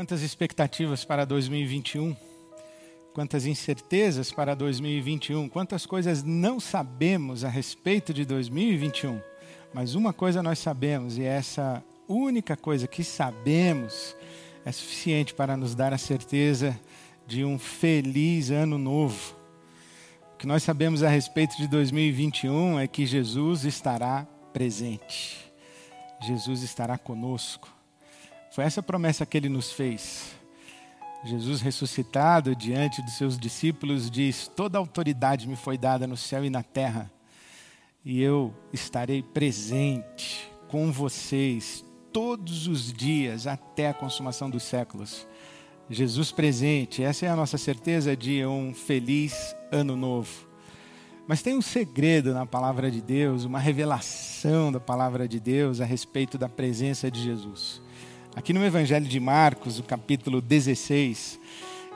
Quantas expectativas para 2021? Quantas incertezas para 2021? Quantas coisas não sabemos a respeito de 2021? Mas uma coisa nós sabemos, e essa única coisa que sabemos é suficiente para nos dar a certeza de um feliz ano novo. O que nós sabemos a respeito de 2021 é que Jesus estará presente. Jesus estará conosco. Foi essa promessa que ele nos fez. Jesus ressuscitado diante dos seus discípulos diz: Toda autoridade me foi dada no céu e na terra, e eu estarei presente com vocês todos os dias até a consumação dos séculos. Jesus presente, essa é a nossa certeza de um feliz ano novo. Mas tem um segredo na palavra de Deus, uma revelação da palavra de Deus a respeito da presença de Jesus. Aqui no Evangelho de Marcos, o capítulo 16,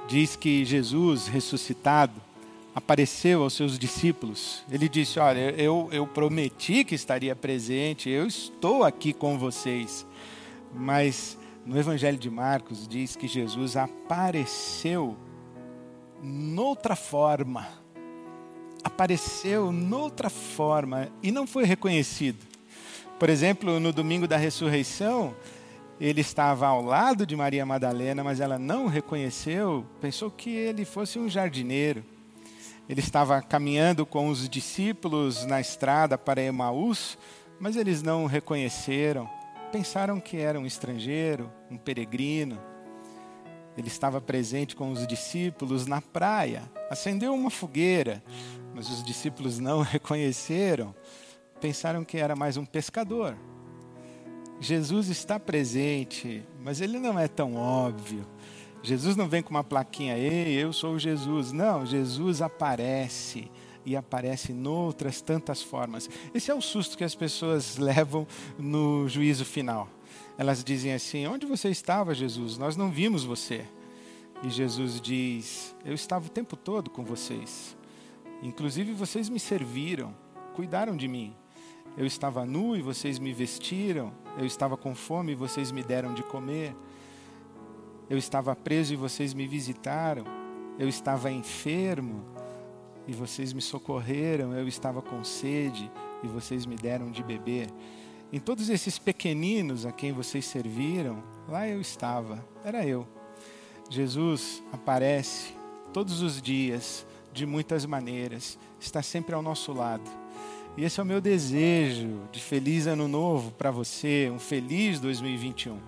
diz que Jesus ressuscitado apareceu aos seus discípulos. Ele disse: Olha, eu, eu prometi que estaria presente, eu estou aqui com vocês. Mas no Evangelho de Marcos diz que Jesus apareceu noutra forma apareceu noutra forma e não foi reconhecido. Por exemplo, no domingo da ressurreição, ele estava ao lado de Maria Madalena, mas ela não o reconheceu, pensou que ele fosse um jardineiro. Ele estava caminhando com os discípulos na estrada para Emaús, mas eles não o reconheceram. Pensaram que era um estrangeiro, um peregrino. Ele estava presente com os discípulos na praia, acendeu uma fogueira, mas os discípulos não reconheceram, pensaram que era mais um pescador. Jesus está presente, mas ele não é tão óbvio. Jesus não vem com uma plaquinha, ei, eu sou Jesus. Não, Jesus aparece e aparece noutras tantas formas. Esse é o susto que as pessoas levam no juízo final. Elas dizem assim: Onde você estava, Jesus? Nós não vimos você. E Jesus diz: Eu estava o tempo todo com vocês. Inclusive vocês me serviram, cuidaram de mim. Eu estava nu e vocês me vestiram. Eu estava com fome e vocês me deram de comer. Eu estava preso e vocês me visitaram. Eu estava enfermo e vocês me socorreram. Eu estava com sede e vocês me deram de beber. Em todos esses pequeninos a quem vocês serviram, lá eu estava, era eu. Jesus aparece todos os dias de muitas maneiras, está sempre ao nosso lado. E esse é o meu desejo de feliz ano novo para você, um feliz 2021.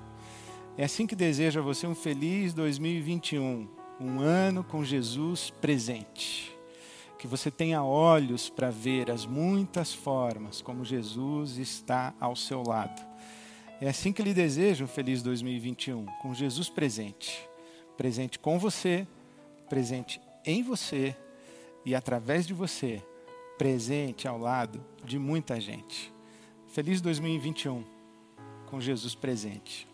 É assim que desejo a você um feliz 2021, um ano com Jesus presente. Que você tenha olhos para ver as muitas formas como Jesus está ao seu lado. É assim que lhe desejo um feliz 2021, com Jesus presente. Presente com você, presente em você e através de você, presente ao lado de muita gente. Feliz 2021 com Jesus presente.